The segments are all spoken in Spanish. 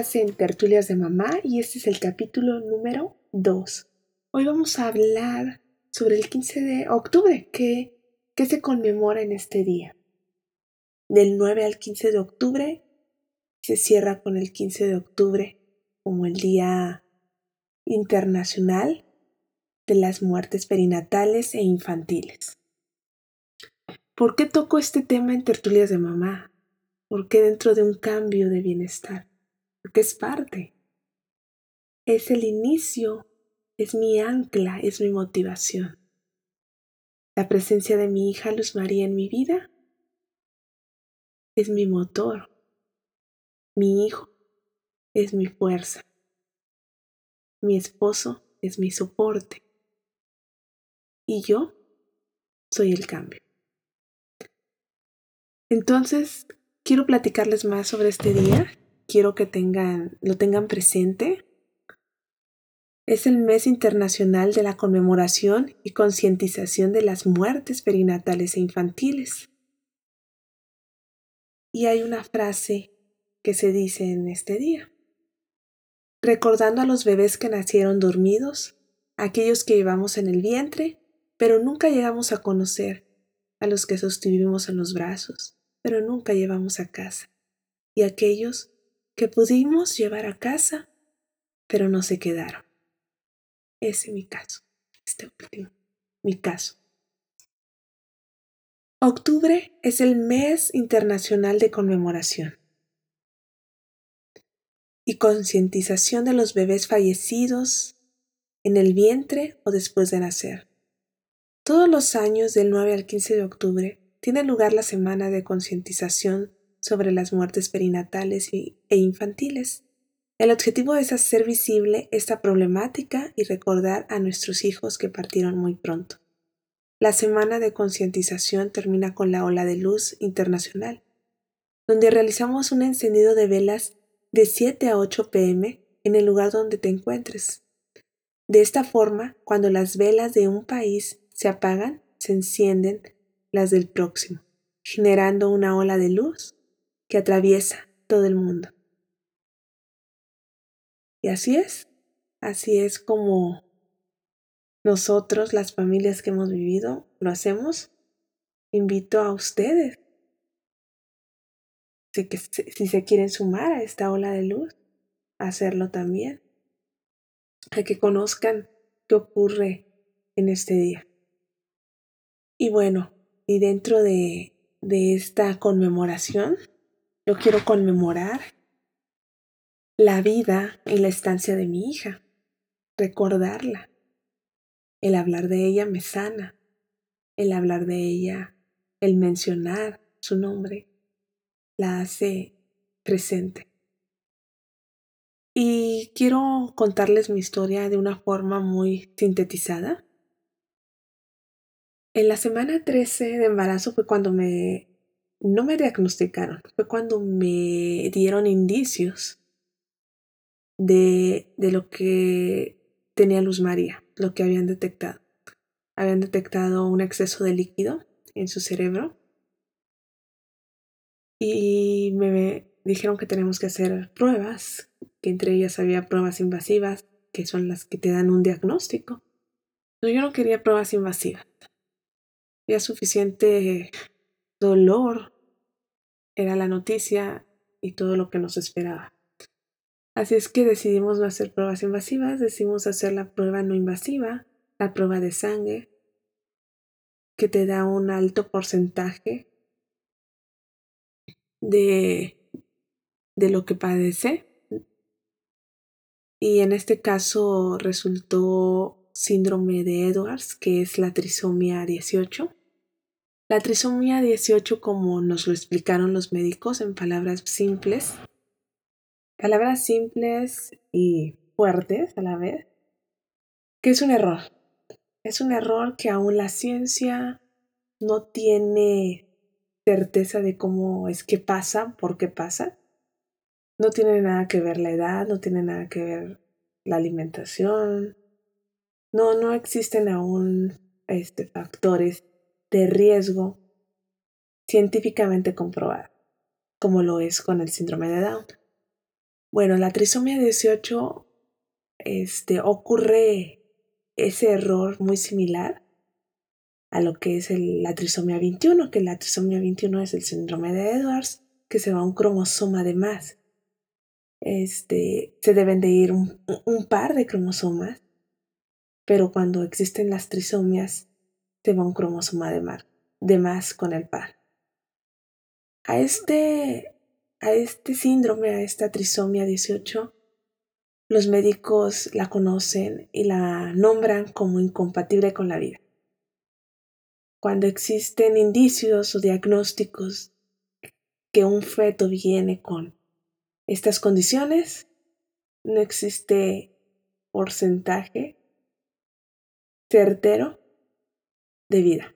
En Tertulias de Mamá y este es el capítulo número 2. Hoy vamos a hablar sobre el 15 de octubre, que, que se conmemora en este día. Del 9 al 15 de octubre se cierra con el 15 de octubre como el Día Internacional de las Muertes Perinatales e Infantiles. ¿Por qué toco este tema en Tertulias de Mamá? porque dentro de un cambio de bienestar, porque es parte. Es el inicio, es mi ancla, es mi motivación. La presencia de mi hija Luz María en mi vida es mi motor. Mi hijo es mi fuerza. Mi esposo es mi soporte. Y yo soy el cambio. Entonces, quiero platicarles más sobre este día. Quiero que tengan, lo tengan presente. Es el mes internacional de la conmemoración y concientización de las muertes perinatales e infantiles. Y hay una frase que se dice en este día. Recordando a los bebés que nacieron dormidos, aquellos que llevamos en el vientre, pero nunca llegamos a conocer, a los que sostuvimos en los brazos, pero nunca llevamos a casa, y aquellos que pudimos llevar a casa, pero no se quedaron. Ese es mi caso, este último, mi caso. Octubre es el mes internacional de conmemoración y concientización de los bebés fallecidos en el vientre o después de nacer. Todos los años del 9 al 15 de octubre tiene lugar la semana de concientización sobre las muertes perinatales e infantiles. El objetivo es hacer visible esta problemática y recordar a nuestros hijos que partieron muy pronto. La semana de concientización termina con la Ola de Luz Internacional, donde realizamos un encendido de velas de 7 a 8 pm en el lugar donde te encuentres. De esta forma, cuando las velas de un país se apagan, se encienden las del próximo, generando una ola de luz que atraviesa todo el mundo. Y así es, así es como nosotros, las familias que hemos vivido, lo hacemos. Invito a ustedes, si, que, si se quieren sumar a esta ola de luz, a hacerlo también, a que conozcan qué ocurre en este día. Y bueno, y dentro de, de esta conmemoración, yo quiero conmemorar la vida y la estancia de mi hija, recordarla. El hablar de ella me sana, el hablar de ella, el mencionar su nombre, la hace presente. Y quiero contarles mi historia de una forma muy sintetizada en la semana 13 de embarazo fue cuando me... no me diagnosticaron, fue cuando me dieron indicios de, de lo que tenía Luz María, lo que habían detectado. Habían detectado un exceso de líquido en su cerebro y me dijeron que tenemos que hacer pruebas, que entre ellas había pruebas invasivas, que son las que te dan un diagnóstico. Pero yo no quería pruebas invasivas ya suficiente dolor era la noticia y todo lo que nos esperaba. Así es que decidimos no hacer pruebas invasivas, decidimos hacer la prueba no invasiva, la prueba de sangre, que te da un alto porcentaje de, de lo que padece. Y en este caso resultó síndrome de Edwards, que es la trisomía 18. La trisomía 18, como nos lo explicaron los médicos en palabras simples, palabras simples y fuertes a la vez, que es un error. Es un error que aún la ciencia no tiene certeza de cómo es que pasa, por qué pasa. No tiene nada que ver la edad, no tiene nada que ver la alimentación. No, no existen aún este, factores de riesgo científicamente comprobado, como lo es con el síndrome de Down. Bueno, la trisomía 18 este, ocurre ese error muy similar a lo que es la trisomía 21, que la trisomía 21 es el síndrome de Edwards, que se va un cromosoma de más. Este, se deben de ir un, par de cromosomas, pero cuando existen las trisomias, se va un cromosoma de, más con el par. A este, a este síndrome, a esta trisomía 18, los médicos la conocen y la nombran como incompatible con la vida. Cuando existen indicios o diagnósticos que un feto viene con estas condiciones, no existe porcentaje certero de vida.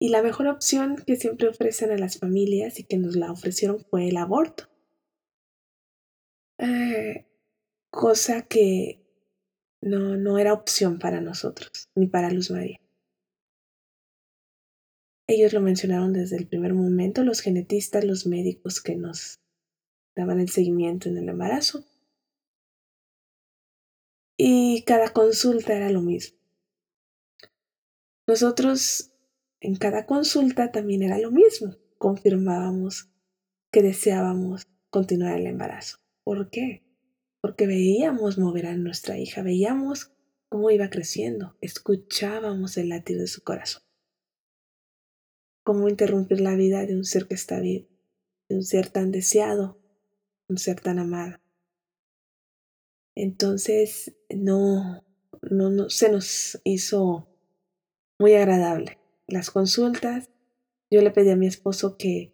Y la mejor opción que siempre ofrecen a las familias y que nos la ofrecieron fue el aborto. Eh, cosa que no, no era opción para nosotros, ni para Luz María. Ellos lo mencionaron desde el primer momento, los genetistas, los médicos que nos daban el seguimiento en el embarazo. Y cada consulta era lo mismo. Nosotros en cada consulta también era lo mismo. Confirmábamos que deseábamos continuar el embarazo. ¿Por qué? Porque veíamos mover a nuestra hija, veíamos cómo iba creciendo, escuchábamos el latido de su corazón cómo interrumpir la vida de un ser que está vivo, de un ser tan deseado, un ser tan amado. Entonces, no, no, no se nos hizo muy agradable las consultas. Yo le pedí a mi esposo que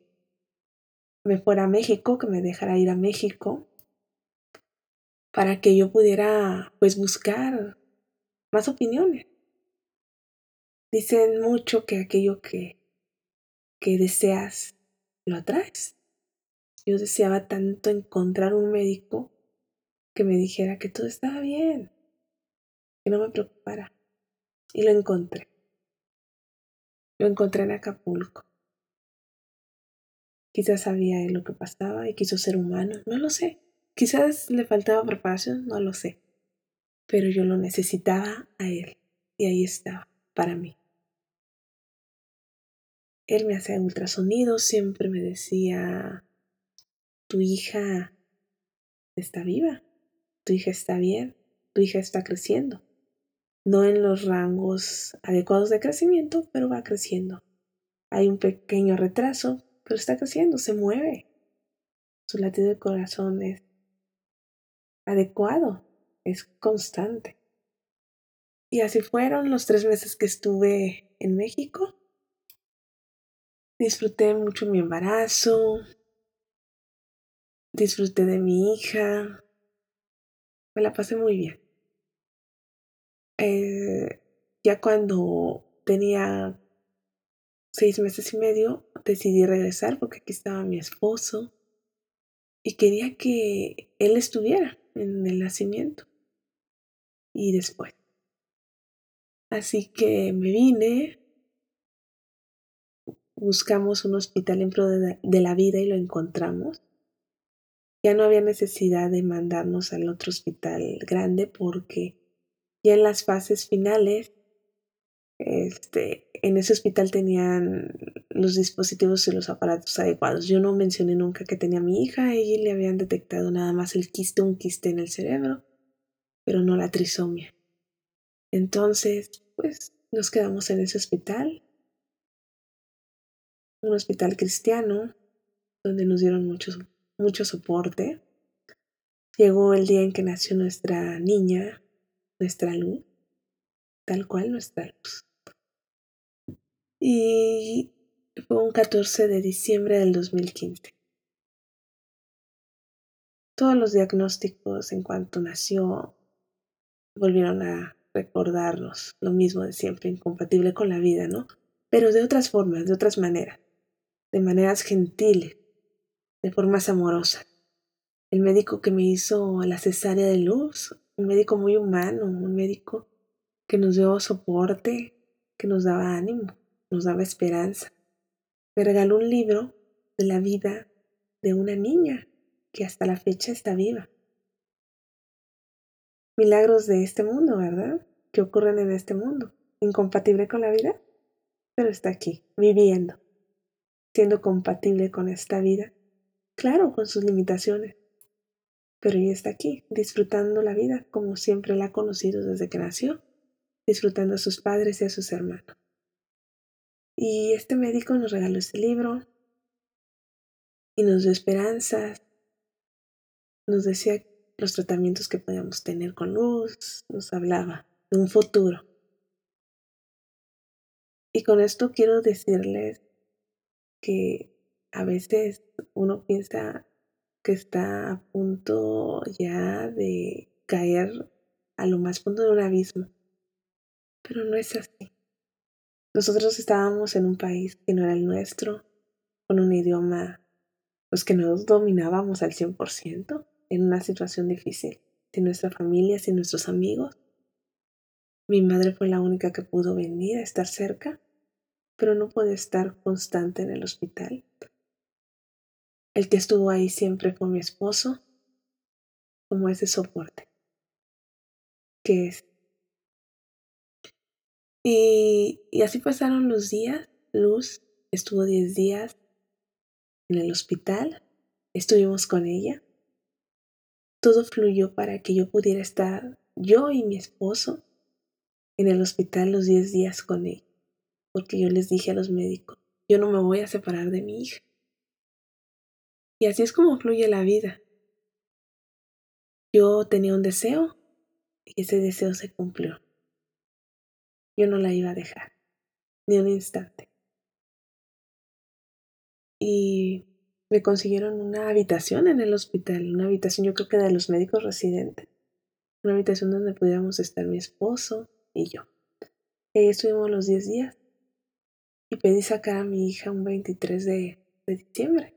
me fuera a México, que me dejara ir a México, para que yo pudiera pues buscar más opiniones. Dicen mucho que aquello que que deseas, lo atraes. Yo deseaba tanto encontrar un médico que me dijera que todo estaba bien, que no me preocupara. Y lo encontré. Lo encontré en Acapulco. Quizás sabía lo que pasaba y quiso ser humano, no lo sé. Quizás le faltaba preparación, no lo sé. Pero yo lo necesitaba a él y ahí estaba, para mí. Él me hacía ultrasonidos, siempre me decía, tu hija está viva, tu hija está bien, tu hija está creciendo. No en los rangos adecuados de crecimiento, pero va creciendo. Hay un pequeño retraso, pero está creciendo, se mueve. Su latido de corazón es adecuado, es constante. Y así fueron los tres meses que estuve en México. Disfruté mucho mi embarazo, disfruté de mi hija, me la pasé muy bien. Eh, ya cuando tenía seis meses y medio, decidí regresar porque aquí estaba mi esposo y quería que él estuviera en el nacimiento y después. Así que me vine, buscamos un hospital en pro de, la vida y lo encontramos. Ya no había necesidad de mandarnos al otro hospital grande porque ya en las fases finales, este, en ese hospital tenían los dispositivos y los aparatos adecuados. Yo no mencioné nunca que tenía mi hija, a ella le habían detectado nada más el quiste, un quiste en el cerebro, pero no la trisomia. Entonces, pues nos quedamos en ese hospital un hospital cristiano donde nos dieron mucho, mucho soporte. Llegó el día en que nació nuestra niña, nuestra luz, tal cual nuestra luz. Y fue un 14 de diciembre del 2015. Todos los diagnósticos en cuanto nació volvieron a recordarnos lo mismo de siempre, incompatible con la vida, ¿no? Pero de otras formas, de otras maneras de maneras gentiles, de formas amorosas. El médico que me hizo la cesárea de luz, un médico muy humano, un médico que nos dio soporte, que nos daba ánimo, nos daba esperanza. Me regaló un libro de la vida de una niña que hasta la fecha está viva. Milagros de este mundo, ¿verdad? Que ocurren en este mundo. Incompatible con la vida, pero está aquí, viviendo, siendo compatible con esta vida. Claro, con sus limitaciones, pero ella está aquí, disfrutando la vida como siempre la ha conocido desde que nació, disfrutando a sus padres y a sus hermanos. Y este médico nos regaló este libro y nos dio esperanzas, nos decía los tratamientos que podíamos tener con luz, nos hablaba de un futuro. Y con esto quiero decirles que a veces uno piensa que está a punto ya de caer a lo más profundo de un abismo. Pero no es así. Nosotros estábamos en un país que no era el nuestro, con un idioma pues que no dominábamos al 100% en una situación difícil, sin nuestra familia, sin nuestros amigos. Mi madre fue la única que pudo venir a estar cerca, pero no puede estar constante en el hospital el que estuvo ahí siempre fue mi esposo, como ese soporte que es. Y, y así pasaron los días. Luz estuvo 10 días en el hospital, estuvimos con ella. Todo fluyó para que yo pudiera estar, yo y mi esposo, en el hospital los 10 días con ella. Porque yo les dije a los médicos, yo no me voy a separar de mi hija. Y así es como fluye la vida. Yo tenía un deseo y ese deseo se cumplió. Yo no la iba a dejar, ni un instante. Y me consiguieron una habitación en el hospital, una habitación yo creo que de los médicos residentes, una habitación donde pudiéramos estar mi esposo y yo. Y ahí estuvimos los 10 días y pedí sacar a mi hija un 23 de, de diciembre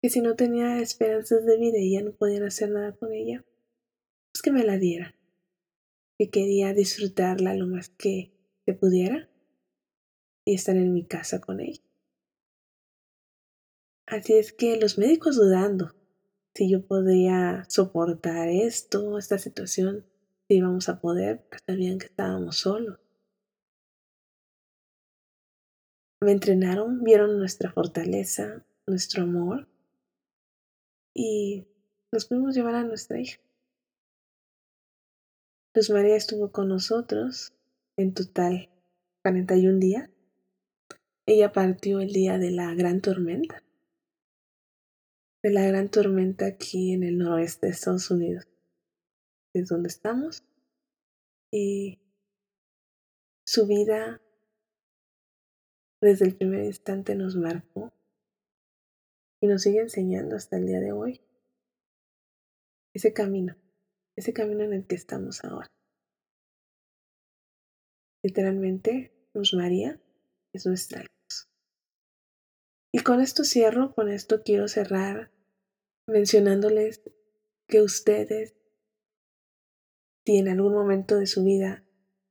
que si no tenía esperanzas de vida y ya no podían hacer nada con ella, pues que me la diera, que quería disfrutarla lo más que se pudiera y estar en mi casa con ella. Así es que los médicos dudando si yo podía soportar esto, esta situación, si íbamos a poder, porque sabían que estábamos solos. Me entrenaron, vieron nuestra fortaleza, nuestro amor y nos pudimos llevar a nuestra hija. Luz María estuvo con nosotros en total 41 días. Ella partió el día de la gran tormenta, de la gran tormenta aquí en el noroeste de Estados Unidos, es donde estamos. Y su vida desde el primer instante nos marcó y nos sigue enseñando hasta el día de hoy ese camino, ese camino en el que estamos ahora. Literalmente, Luz María es nuestra luz. Y con esto cierro, con esto quiero cerrar mencionándoles que ustedes, si en algún momento de su vida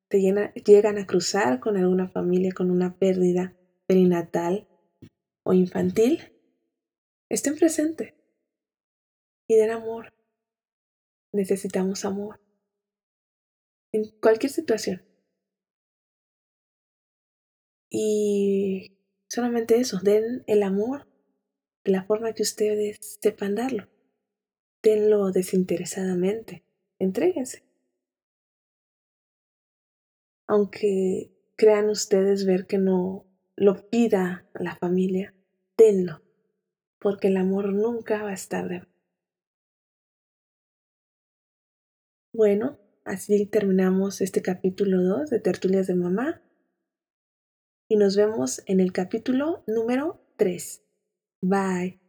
llegan a cruzar con alguna familia con una pérdida perinatal o infantil, estén presentes y den amor. Necesitamos amor. En cualquier situación. Y solamente eso, den el amor de la forma que ustedes sepan darlo. Denlo desinteresadamente. Entréguense. Aunque crean ustedes ver que no lo pida la familia, denlo porque el amor nunca va a estar de Bueno, así terminamos este capítulo 2 de Tertulias de Mamá y nos vemos en el capítulo número 3. Bye.